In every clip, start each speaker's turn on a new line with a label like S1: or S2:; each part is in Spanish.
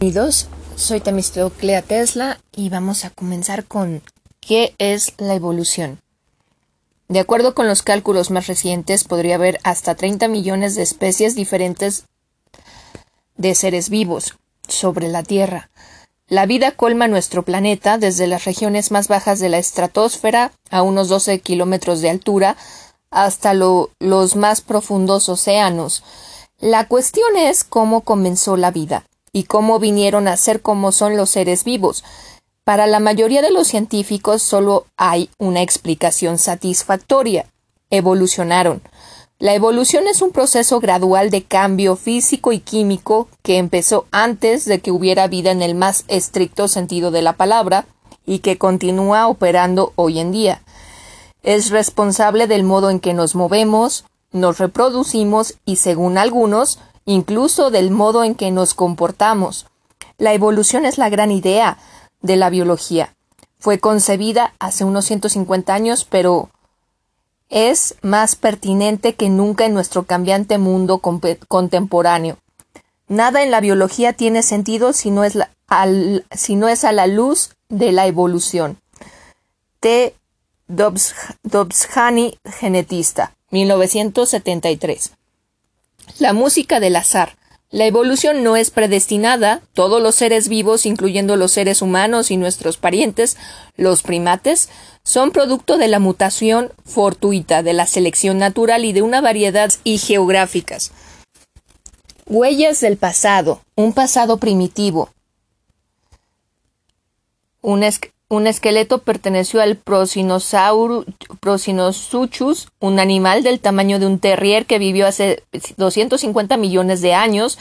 S1: Bienvenidos, soy Temistoclea Tesla y vamos a comenzar con ¿qué es la evolución? De acuerdo con los cálculos más recientes, podría haber hasta 30 millones de especies diferentes de seres vivos sobre la Tierra. La vida colma nuestro planeta desde las regiones más bajas de la estratosfera a unos 12 kilómetros de altura hasta los más profundos océanos. La cuestión es cómo comenzó la vida y cómo vinieron a ser como son los seres vivos. Para la mayoría de los científicos solo hay una explicación satisfactoria. Evolucionaron. La evolución es un proceso gradual de cambio físico y químico que empezó antes de que hubiera vida en el más estricto sentido de la palabra y que continúa operando hoy en día. Es responsable del modo en que nos movemos, nos reproducimos y, según algunos, incluso del modo en que nos comportamos. La evolución es la gran idea, de la biología. Fue concebida hace unos 150 años, pero es más pertinente que nunca en nuestro cambiante mundo contemporáneo. Nada en la biología tiene sentido si no, es si no es a la luz de la evolución. T. Dobzhani, genetista, 1973. La música del azar. La evolución no es predestinada, todos los seres vivos, incluyendo los seres humanos y nuestros parientes, los primates, son producto de la mutación fortuita, de la selección natural y de una variedad y geográficas. Huellas del pasado, un pasado primitivo. Un, un esqueleto perteneció al Procinosaurus, un animal del tamaño de un terrier que vivió hace 250 millones de años.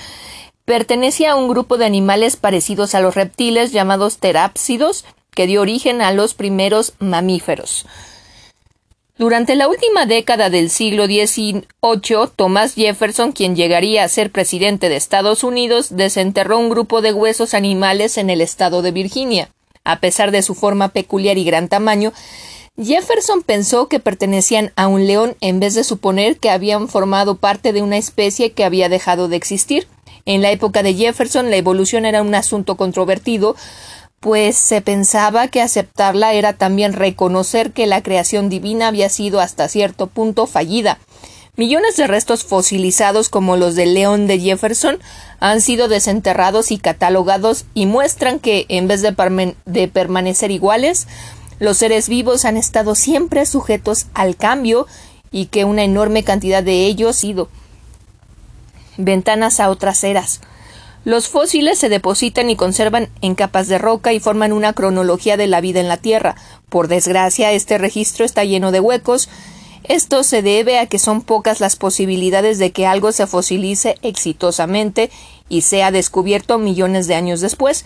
S1: Pertenecía a un grupo de animales parecidos a los reptiles llamados terápsidos, que dio origen a los primeros mamíferos. Durante la última década del siglo XVIII, Thomas Jefferson, quien llegaría a ser presidente de Estados Unidos, desenterró un grupo de huesos animales en el estado de Virginia. A pesar de su forma peculiar y gran tamaño, Jefferson pensó que pertenecían a un león en vez de suponer que habían formado parte de una especie que había dejado de existir. En la época de Jefferson la evolución era un asunto controvertido, pues se pensaba que aceptarla era también reconocer que la creación divina había sido hasta cierto punto fallida. Millones de restos fosilizados como los del león de Jefferson han sido desenterrados y catalogados y muestran que, en vez de, permanecer iguales, los seres vivos han estado siempre sujetos al cambio y que una enorme cantidad de ellos ha sido ventanas a otras eras. Los fósiles se depositan y conservan en capas de roca y forman una cronología de la vida en la Tierra. Por desgracia, este registro está lleno de huecos esto se debe a que son pocas las posibilidades de que algo se fosilice exitosamente y sea descubierto millones de años después.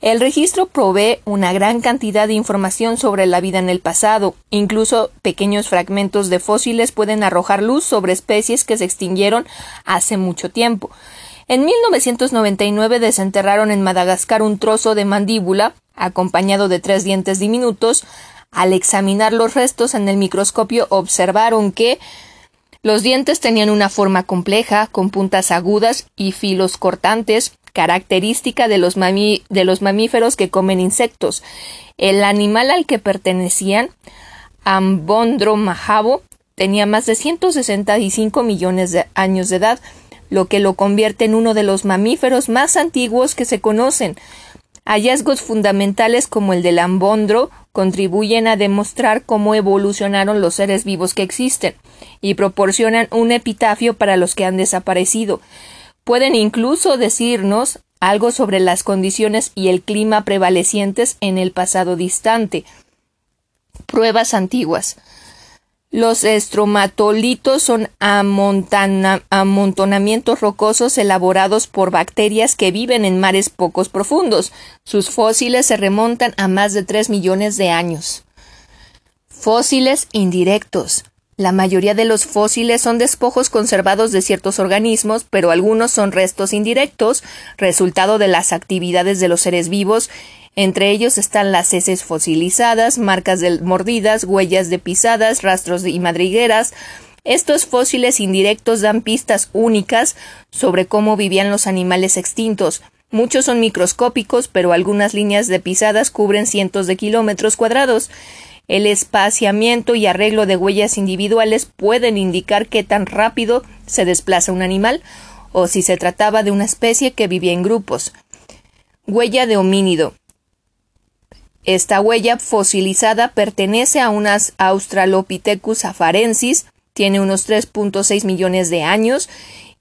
S1: El registro provee una gran cantidad de información sobre la vida en el pasado. Incluso pequeños fragmentos de fósiles pueden arrojar luz sobre especies que se extinguieron hace mucho tiempo. En 1999 desenterraron en Madagascar un trozo de mandíbula, acompañado de tres dientes diminutos, al examinar los restos en el microscopio observaron que los dientes tenían una forma compleja, con puntas agudas y filos cortantes, característica de los, mamíferos que comen insectos. El animal al que pertenecían, Ambondro majabo, tenía más de 165 millones de años de edad, lo que lo convierte en uno de los mamíferos más antiguos que se conocen. Hallazgos fundamentales como el del ambondro contribuyen a demostrar cómo evolucionaron los seres vivos que existen y proporcionan un epitafio para los que han desaparecido. Pueden incluso decirnos algo sobre las condiciones y el clima prevalecientes en el pasado distante. Pruebas antiguas. Los estromatolitos son amontonamientos rocosos elaborados por bacterias que viven en mares pocos profundos. Sus fósiles se remontan a más de tres millones de años. Fósiles indirectos. La mayoría de los fósiles son despojos conservados de ciertos organismos, pero algunos son restos indirectos, resultado de las actividades de los seres vivos entre ellos están las heces fosilizadas, marcas de mordidas, huellas de pisadas, rastros y madrigueras. Estos fósiles indirectos dan pistas únicas sobre cómo vivían los animales extintos. Muchos son microscópicos, pero algunas líneas de pisadas cubren cientos de kilómetros cuadrados. El espaciamiento y arreglo de huellas individuales pueden indicar qué tan rápido se desplaza un animal o si se trataba de una especie que vivía en grupos. Huella de homínido. Esta huella fosilizada pertenece a unas Australopithecus afarensis, tiene unos 3.6 millones de años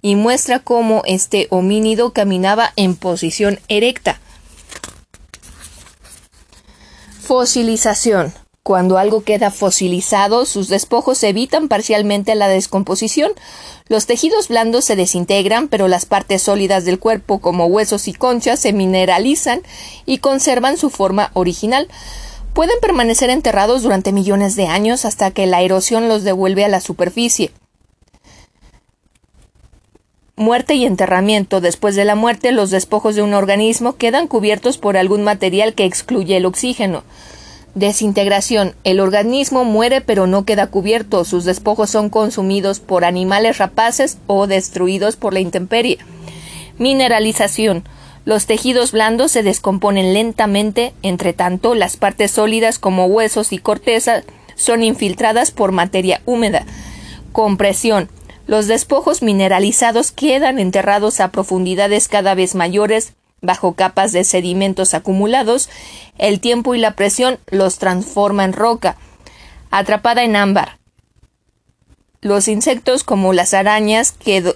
S1: y muestra cómo este homínido caminaba en posición erecta. Fosilización. Cuando algo queda fosilizado, sus despojos evitan parcialmente la descomposición. Los tejidos blandos se desintegran, pero las partes sólidas del cuerpo, como huesos y conchas, se mineralizan y conservan su forma original. Pueden permanecer enterrados durante millones de años hasta que la erosión los devuelve a la superficie. Muerte y enterramiento. Después de la muerte, los despojos de un organismo quedan cubiertos por algún material que excluye el oxígeno. Desintegración. El organismo muere pero no queda cubierto. Sus despojos son consumidos por animales rapaces o destruidos por la intemperie. Mineralización. Los tejidos blandos se descomponen lentamente, entre tanto las partes sólidas como huesos y corteza son infiltradas por materia húmeda. Compresión. Los despojos mineralizados quedan enterrados a profundidades cada vez mayores bajo capas de sedimentos acumulados, el tiempo y la presión los transforma en roca, atrapada en ámbar. Los insectos, como las arañas,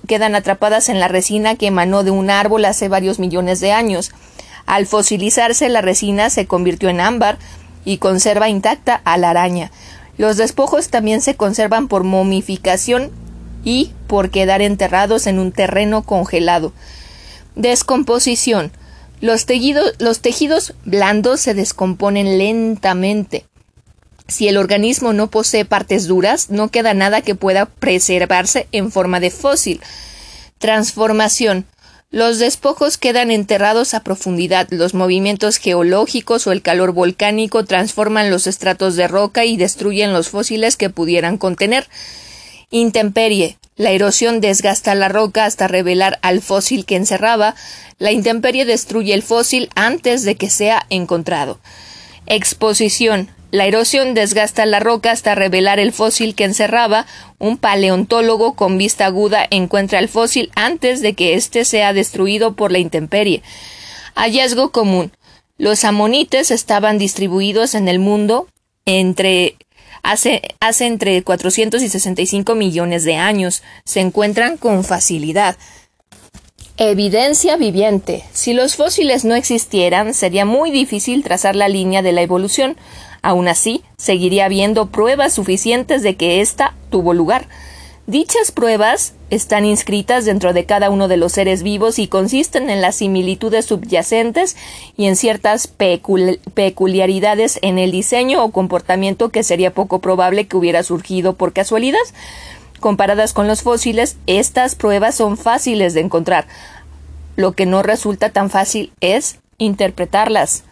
S1: quedan atrapadas en la resina que emanó de un árbol hace varios millones de años. Al fosilizarse, la resina se convirtió en ámbar y conserva intacta a la araña. Los despojos también se conservan por momificación y por quedar enterrados en un terreno congelado. Descomposición. Los, los tejidos blandos se descomponen lentamente. Si el organismo no posee partes duras, no queda nada que pueda preservarse en forma de fósil. Transformación. Los despojos quedan enterrados a profundidad. Los movimientos geológicos o el calor volcánico transforman los estratos de roca y destruyen los fósiles que pudieran contener. Intemperie. La erosión desgasta la roca hasta revelar al fósil que encerraba. La intemperie destruye el fósil antes de que sea encontrado. Exposición. La erosión desgasta la roca hasta revelar el fósil que encerraba. Un paleontólogo con vista aguda encuentra el fósil antes de que éste sea destruido por la intemperie. Hallazgo común. Los amonites estaban distribuidos en el mundo entre hace, hace entre 400 y 65 millones de años. Se encuentran con facilidad. Evidencia viviente. Si los fósiles no existieran, sería muy difícil trazar la línea de la evolución. Aún así, seguiría habiendo pruebas suficientes de que ésta tuvo lugar. Dichas pruebas están inscritas dentro de cada uno de los seres vivos y consisten en las similitudes subyacentes y en ciertas peculiaridades en el diseño o comportamiento que sería poco probable que hubiera surgido por casualidad. Comparadas con los fósiles, estas pruebas son fáciles de encontrar. Lo que no resulta tan fácil es interpretarlas.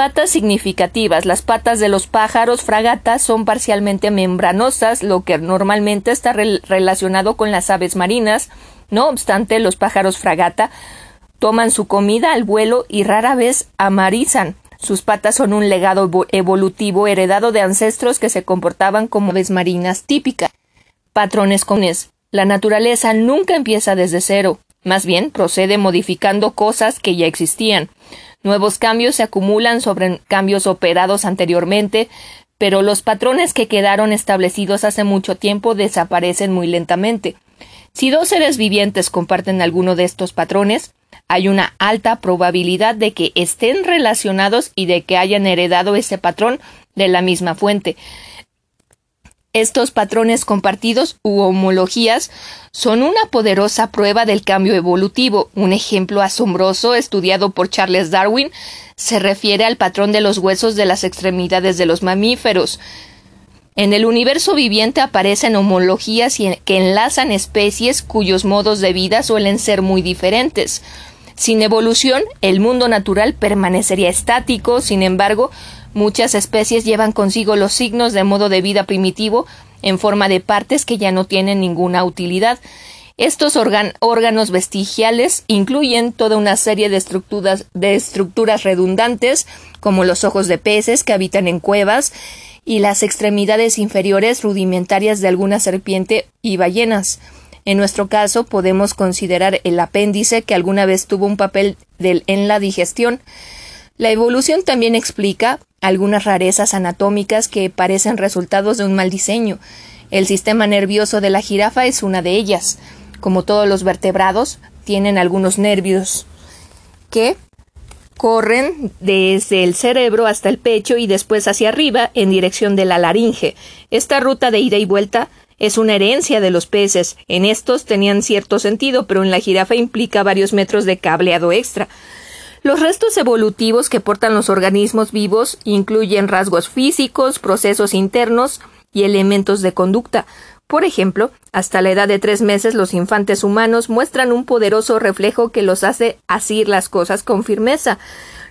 S1: Patas significativas. Las patas de los pájaros fragatas son parcialmente membranosas, lo que normalmente está relacionado con las aves marinas. No obstante, los pájaros fragata toman su comida al vuelo y rara vez amarizan. Sus patas son un legado evolutivo heredado de ancestros que se comportaban como aves marinas típicas. Patrones comunes. La naturaleza nunca empieza desde cero, más bien procede modificando cosas que ya existían. Nuevos cambios se acumulan sobre cambios operados anteriormente, pero los patrones que quedaron establecidos hace mucho tiempo desaparecen muy lentamente. Si dos seres vivientes comparten alguno de estos patrones, hay una alta probabilidad de que estén relacionados y de que hayan heredado ese patrón de la misma fuente. Estos patrones compartidos u homologías son una poderosa prueba del cambio evolutivo. Un ejemplo asombroso estudiado por Charles Darwin se refiere al patrón de los huesos de las extremidades de los mamíferos. En el universo viviente aparecen homologías que enlazan especies cuyos modos de vida suelen ser muy diferentes. Sin evolución, el mundo natural permanecería estático, sin embargo, Muchas especies llevan consigo los signos de modo de vida primitivo en forma de partes que ya no tienen ninguna utilidad. Estos órganos vestigiales incluyen toda una serie de estructuras, de estructuras redundantes, como los ojos de peces que habitan en cuevas y las extremidades inferiores rudimentarias de alguna serpiente y ballenas. En nuestro caso podemos considerar el apéndice que alguna vez tuvo un papel en la digestión. La evolución también explica algunas rarezas anatómicas que parecen resultados de un mal diseño. El sistema nervioso de la jirafa es una de ellas. Como todos los vertebrados, tienen algunos nervios que corren desde el cerebro hasta el pecho y después hacia arriba en dirección de la laringe. Esta ruta de ida y vuelta es una herencia de los peces. En estos tenían cierto sentido, pero en la jirafa implica varios metros de cableado extra. Los restos evolutivos que portan los organismos vivos incluyen rasgos físicos, procesos internos y elementos de conducta. Por ejemplo, hasta la edad de tres meses los infantes humanos muestran un poderoso reflejo que los hace asir las cosas con firmeza.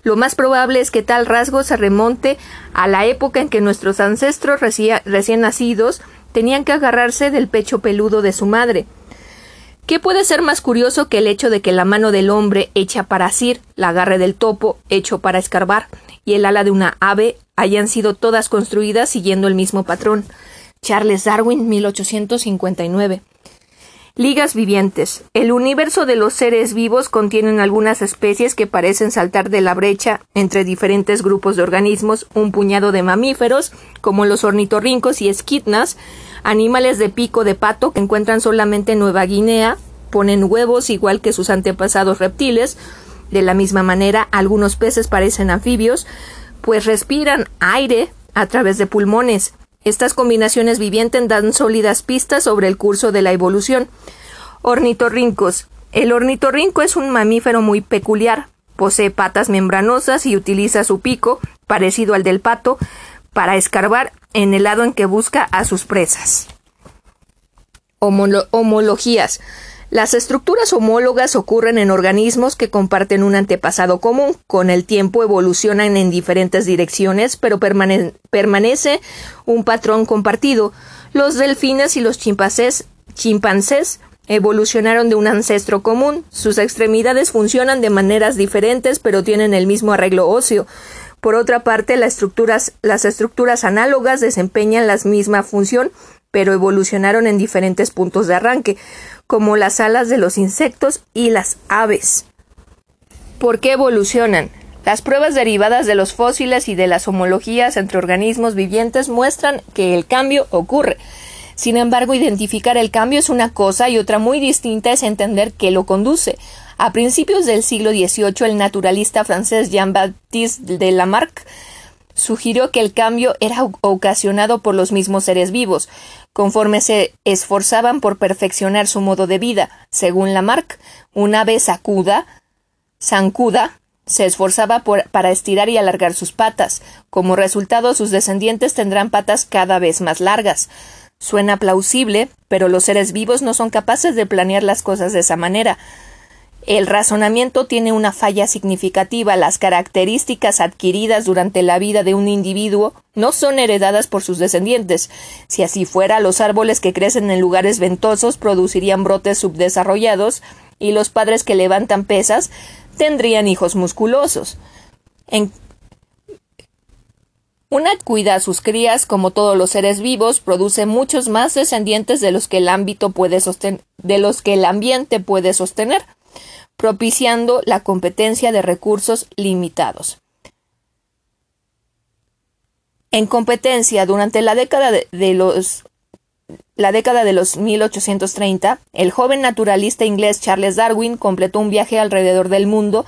S1: Lo más probable es que tal rasgo se remonte a la época en que nuestros ancestros recién nacidos tenían que agarrarse del pecho peludo de su madre. ¿Qué puede ser más curioso que el hecho de que la mano del hombre hecha para asir, la agarre del topo hecho para escarbar y el ala de una ave hayan sido todas construidas siguiendo el mismo patrón? Charles Darwin, 1859. Ligas vivientes. El universo de los seres vivos contienen algunas especies que parecen saltar de la brecha entre diferentes grupos de organismos, un puñado de mamíferos, como los ornitorrincos y esquitnas, animales de pico de pato que encuentran solamente en Nueva Guinea, ponen huevos igual que sus antepasados reptiles, de la misma manera algunos peces parecen anfibios, pues respiran aire a través de pulmones, estas combinaciones vivientes dan sólidas pistas sobre el curso de la evolución. Ornitorrincos. El ornitorrinco es un mamífero muy peculiar. Posee patas membranosas y utiliza su pico, parecido al del pato, para escarbar en el lado en que busca a sus presas. homologías. Las estructuras homólogas ocurren en organismos que comparten un antepasado común. Con el tiempo evolucionan en diferentes direcciones, pero permanece un patrón compartido. Los delfines y los chimpancés, chimpancés evolucionaron de un ancestro común. Sus extremidades funcionan de maneras diferentes, pero tienen el mismo arreglo óseo. Por otra parte, las estructuras, análogas desempeñan la misma función, pero evolucionaron en diferentes puntos de arranque como las alas de los insectos y las aves. ¿Por qué evolucionan? Las pruebas derivadas de los fósiles y de las homologías entre organismos vivientes muestran que el cambio ocurre. Sin embargo, identificar el cambio es una cosa y otra muy distinta es entender qué lo conduce. A principios del siglo XVIII, el naturalista francés Jean-Baptiste de Lamarck sugirió que el cambio era ocasionado por los mismos seres vivos, conforme se esforzaban por perfeccionar su modo de vida. Según Lamarck, una vez sacuda, zancuda, se esforzaba para estirar y alargar sus patas. Como resultado, sus descendientes tendrán patas cada vez más largas. Suena plausible, pero los seres vivos no son capaces de planear las cosas de esa manera. El razonamiento tiene una falla significativa. Las características adquiridas durante la vida de un individuo no son heredadas por sus descendientes. Si así fuera, los árboles que crecen en lugares ventosos producirían brotes subdesarrollados y los padres que levantan pesas tendrían hijos musculosos. Una cuida a sus crías, como todos los seres vivos, produce muchos más descendientes de los que el ámbito puede de los que el ambiente puede sostener propiciando la competencia de recursos limitados. En competencia, durante la década de, los la década de los 1830, el joven naturalista inglés Charles Darwin completó un viaje alrededor del mundo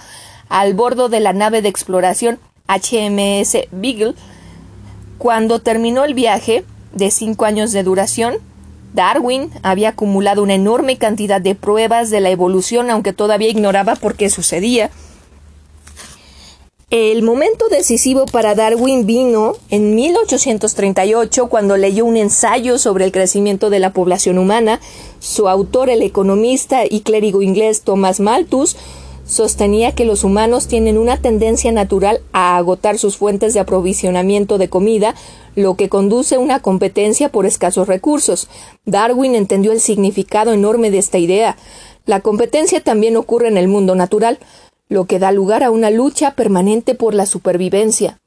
S1: al bordo de la nave de exploración HMS Beagle. Cuando terminó el viaje, de cinco años de duración, Darwin había acumulado una enorme cantidad de pruebas de la evolución, aunque todavía ignoraba por qué sucedía. El momento decisivo para Darwin vino en 1838 cuando leyó un ensayo sobre el crecimiento de la población humana. Su autor, el economista y clérigo inglés Thomas Malthus, sostenía que los humanos tienen una tendencia natural a agotar sus fuentes de aprovisionamiento de comida, lo que conduce a una competencia por escasos recursos. Darwin entendió el significado enorme de esta idea. La competencia también ocurre en el mundo natural, lo que da lugar a una lucha permanente por la supervivencia.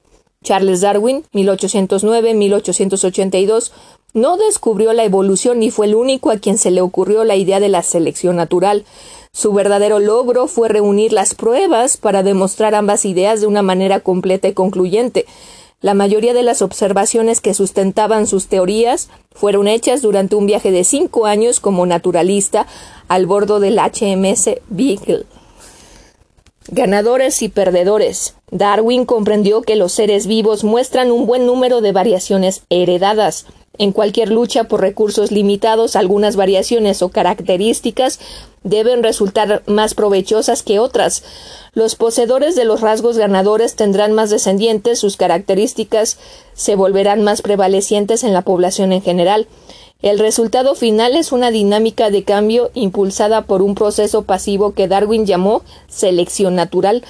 S1: Charles Darwin, 1809-1882, no descubrió la evolución ni fue el único a quien se le ocurrió la idea de la selección natural. Su verdadero logro fue reunir las pruebas para demostrar ambas ideas de una manera completa y concluyente. La mayoría de las observaciones que sustentaban sus teorías fueron hechas durante un viaje de cinco años como naturalista al bordo del HMS Beagle. Ganadores y perdedores. Darwin comprendió que los seres vivos muestran un buen número de variaciones heredadas. En cualquier lucha por recursos limitados, algunas variaciones o características deben resultar más provechosas que otras. Los poseedores de los rasgos ganadores tendrán más descendientes, sus características se volverán más prevalecientes en la población en general. El resultado final es una dinámica de cambio impulsada por un proceso pasivo que Darwin llamó selección natural.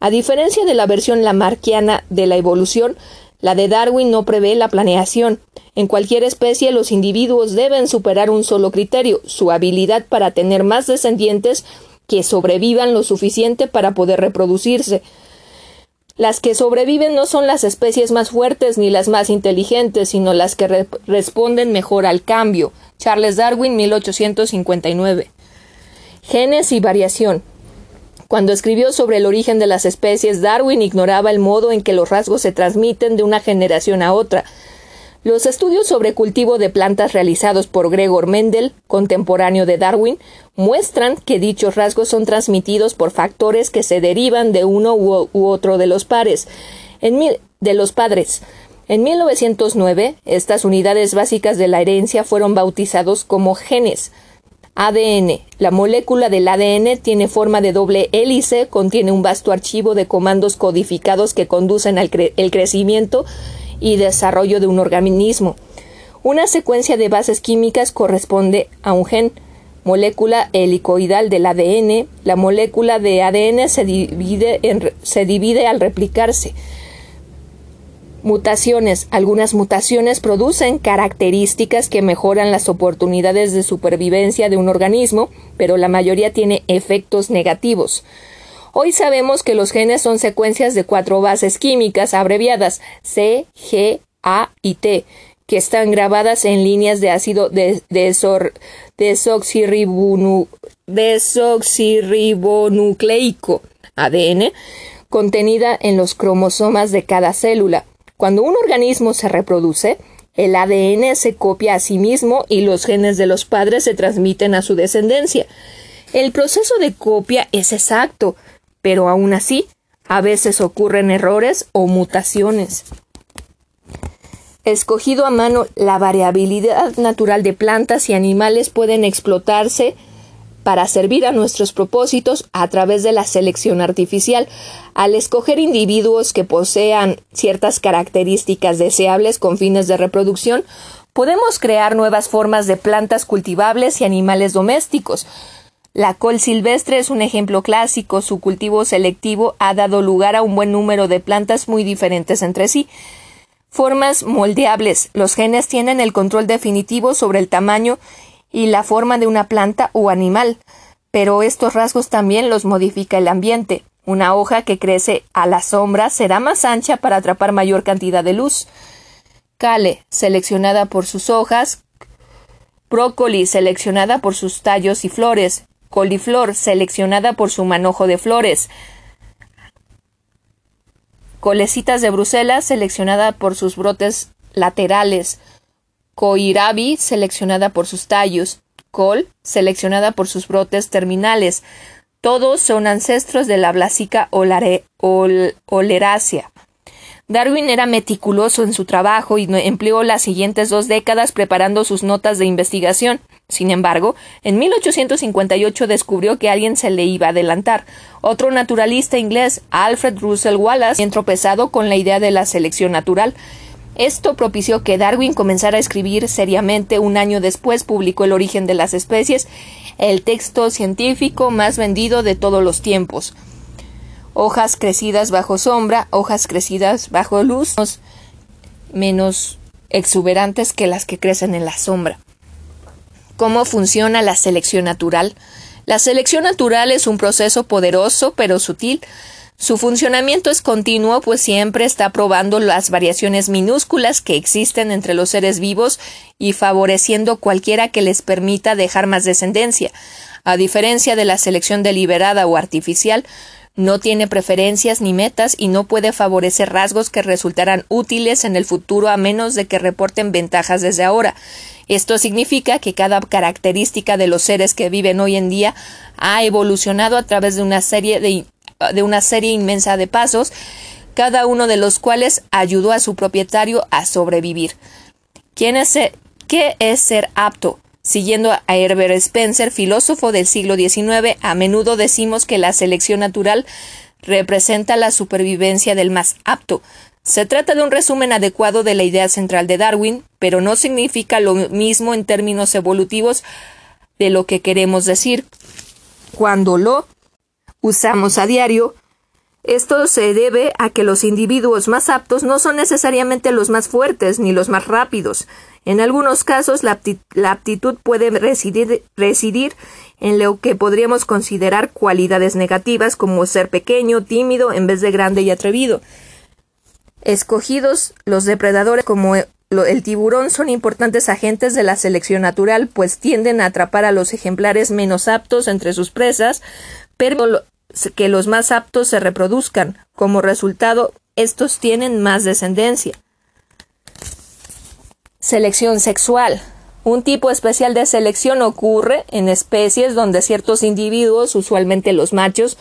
S1: A diferencia de la versión lamarquiana de la evolución, la de Darwin no prevé la planeación. En cualquier especie los individuos deben superar un solo criterio, su habilidad para tener más descendientes que sobrevivan lo suficiente para poder reproducirse. Las que sobreviven no son las especies más fuertes ni las más inteligentes, sino las que responden mejor al cambio. Charles Darwin, 1859. Genes y variación. Cuando escribió sobre el origen de las especies, Darwin ignoraba el modo en que los rasgos se transmiten de una generación a otra. Los estudios sobre cultivo de plantas realizados por Gregor Mendel, contemporáneo de Darwin, muestran que dichos rasgos son transmitidos por factores que se derivan de uno u, otro de los pares, en de los padres. En 1909, estas unidades básicas de la herencia fueron bautizados como genes. ADN. La molécula del ADN tiene forma de doble hélice, contiene un vasto archivo de comandos codificados que conducen al crecimiento y desarrollo de un organismo. Una secuencia de bases químicas corresponde a un gen. Molécula helicoidal del ADN. La molécula de ADN se divide, se divide al replicarse. Mutaciones. Algunas mutaciones producen características que mejoran las oportunidades de supervivencia de un organismo, pero la mayoría tiene efectos negativos. Hoy sabemos que los genes son secuencias de cuatro bases químicas abreviadas C, G, A y T, que están grabadas en líneas de ácido desoxirribonucleico ADN contenida en los cromosomas de cada célula. Cuando un organismo se reproduce, el ADN se copia a sí mismo y los genes de los padres se transmiten a su descendencia. El proceso de copia es exacto, pero aún así, a veces ocurren errores o mutaciones. Escogido a mano, la variabilidad natural de plantas y animales pueden explotarse para servir a nuestros propósitos a través de la selección artificial. Al escoger individuos que posean ciertas características deseables con fines de reproducción, podemos crear nuevas formas de plantas cultivables y animales domésticos. La col silvestre es un ejemplo clásico. Su cultivo selectivo ha dado lugar a un buen número de plantas muy diferentes entre sí. Formas moldeables. Los genes tienen el control definitivo sobre el tamaño y la forma de una planta o animal, pero estos rasgos también los modifica el ambiente. Una hoja que crece a la sombra será más ancha para atrapar mayor cantidad de luz. Cale, seleccionada por sus hojas. Brócoli, seleccionada por sus tallos y flores. Coliflor, seleccionada por su manojo de flores. Colecitas de Bruselas, seleccionada por sus brotes laterales. Koirabi, seleccionada por sus tallos, col, seleccionada por sus brotes terminales. Todos son ancestros de la blasica oleracea. Darwin era meticuloso en su trabajo y empleó las siguientes dos décadas preparando sus notas de investigación. Sin embargo, en 1858 descubrió que alguien se le iba a adelantar. Otro naturalista inglés, Alfred Russel Wallace, tropezado con la idea de la selección natural. Esto propició que Darwin comenzara a escribir seriamente un año después publicó El origen de las especies, el texto científico más vendido de todos los tiempos. Hojas crecidas bajo sombra, hojas crecidas bajo luz, menos exuberantes que las que crecen en la sombra. ¿Cómo funciona la selección natural? La selección natural es un proceso poderoso pero sutil su funcionamiento es continuo, pues siempre está probando las variaciones minúsculas que existen entre los seres vivos y favoreciendo cualquiera que les permita dejar más descendencia. A diferencia de la selección deliberada o artificial, no tiene preferencias ni metas y no puede favorecer rasgos que resultarán útiles en el futuro a menos de que reporten ventajas desde ahora. Esto significa que cada característica de los seres que viven hoy en día ha evolucionado a través de una serie de una serie inmensa de pasos, cada uno de los cuales ayudó a su propietario a sobrevivir. ¿Quién es ser, ¿Qué es ser apto? Siguiendo a Herbert Spencer, filósofo del siglo XIX, a menudo decimos que la selección natural representa la supervivencia del más apto. Se trata de un resumen adecuado de la idea central de Darwin, pero no significa lo mismo en términos evolutivos de lo que queremos decir. Cuando lo usamos a diario, esto se debe a que los individuos más aptos no son necesariamente los más fuertes ni los más rápidos. En algunos casos la, aptitud puede residir, residir, en lo que podríamos considerar cualidades negativas como ser pequeño, tímido, en vez de grande y atrevido. Escogidos los depredadores como el tiburón son importantes agentes de la selección natural, pues tienden a atrapar a los ejemplares menos aptos entre sus presas, pero que los más aptos se reproduzcan. Como resultado, estos tienen más descendencia. Selección sexual. Un tipo especial de selección ocurre en especies donde ciertos individuos, usualmente los machos,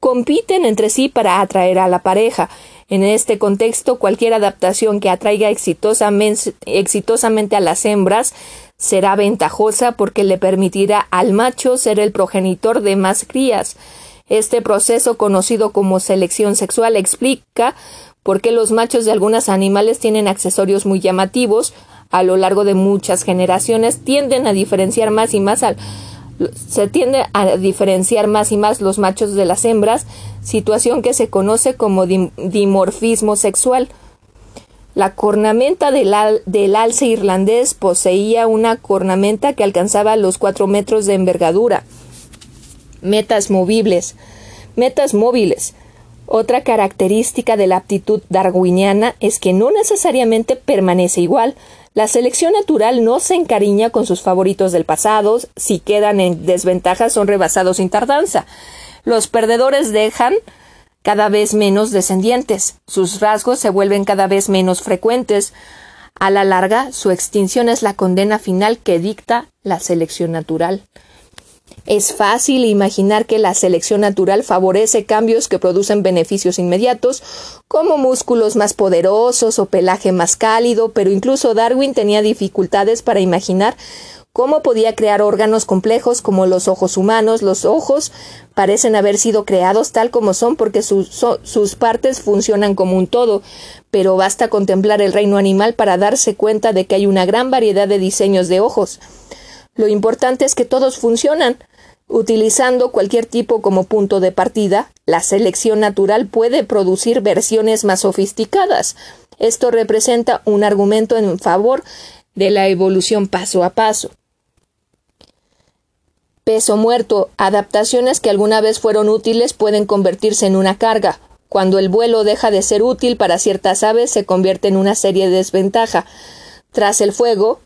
S1: compiten entre sí para atraer a la pareja. En este contexto, cualquier adaptación que atraiga exitosamente, exitosamente, a las hembras será ventajosa porque le permitirá al macho ser el progenitor de más crías. Este proceso, conocido como selección sexual, explica por qué los machos de algunos animales tienen accesorios muy llamativos a lo largo de muchas generaciones, tienden a diferenciar más y más al se tiende a diferenciar más y más los machos de las hembras, situación que se conoce como dimorfismo sexual. La cornamenta del, del, alce irlandés poseía una cornamenta que alcanzaba los cuatro metros de envergadura. Metas movibles. Metas móviles. Otra característica de la aptitud darwiniana es que no necesariamente permanece igual. La selección natural no se encariña con sus favoritos del pasado, si quedan en desventaja son rebasados sin tardanza. Los perdedores dejan cada vez menos descendientes, sus rasgos se vuelven cada vez menos frecuentes. A la larga, su extinción es la condena final que dicta la selección natural. Es fácil imaginar que la selección natural favorece cambios que producen beneficios inmediatos, como músculos más poderosos o pelaje más cálido, pero incluso Darwin tenía dificultades para imaginar cómo podía crear órganos complejos como los ojos humanos. Los ojos parecen haber sido creados tal como son porque sus partes funcionan como un todo, pero basta contemplar el reino animal para darse cuenta de que hay una gran variedad de diseños de ojos. Lo importante es que todos funcionan. Utilizando cualquier tipo como punto de partida, la selección natural puede producir versiones más sofisticadas. Esto representa un argumento en favor de la evolución paso a paso. Peso muerto. Adaptaciones que alguna vez fueron útiles pueden convertirse en una carga. Cuando el vuelo deja de ser útil para ciertas aves, se convierte en una serie de desventaja. Tras el fuego,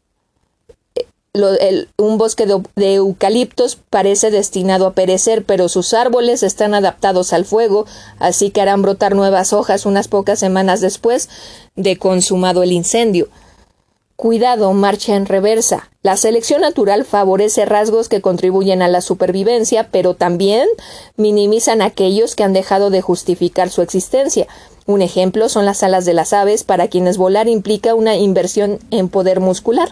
S1: un bosque de, eucaliptos parece destinado a perecer, pero sus árboles están adaptados al fuego, así que harán brotar nuevas hojas unas pocas semanas después de consumado el incendio. Cuidado, marcha en reversa. La selección natural favorece rasgos que contribuyen a la supervivencia, pero también minimizan aquellos que han dejado de justificar su existencia. Un ejemplo son las alas de las aves, para quienes volar implica una inversión en poder muscular.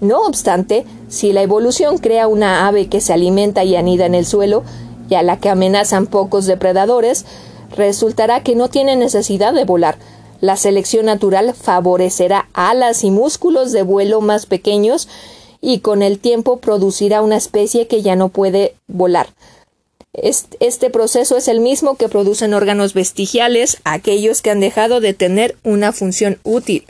S1: No obstante, si la evolución crea una ave que se alimenta y anida en el suelo, y a la que amenazan pocos depredadores, resultará que no tiene necesidad de volar. La selección natural favorecerá alas y músculos de vuelo más pequeños y con el tiempo producirá una especie que ya no puede volar. Este proceso es el mismo que producen órganos vestigiales, aquellos que han dejado de tener una función útil.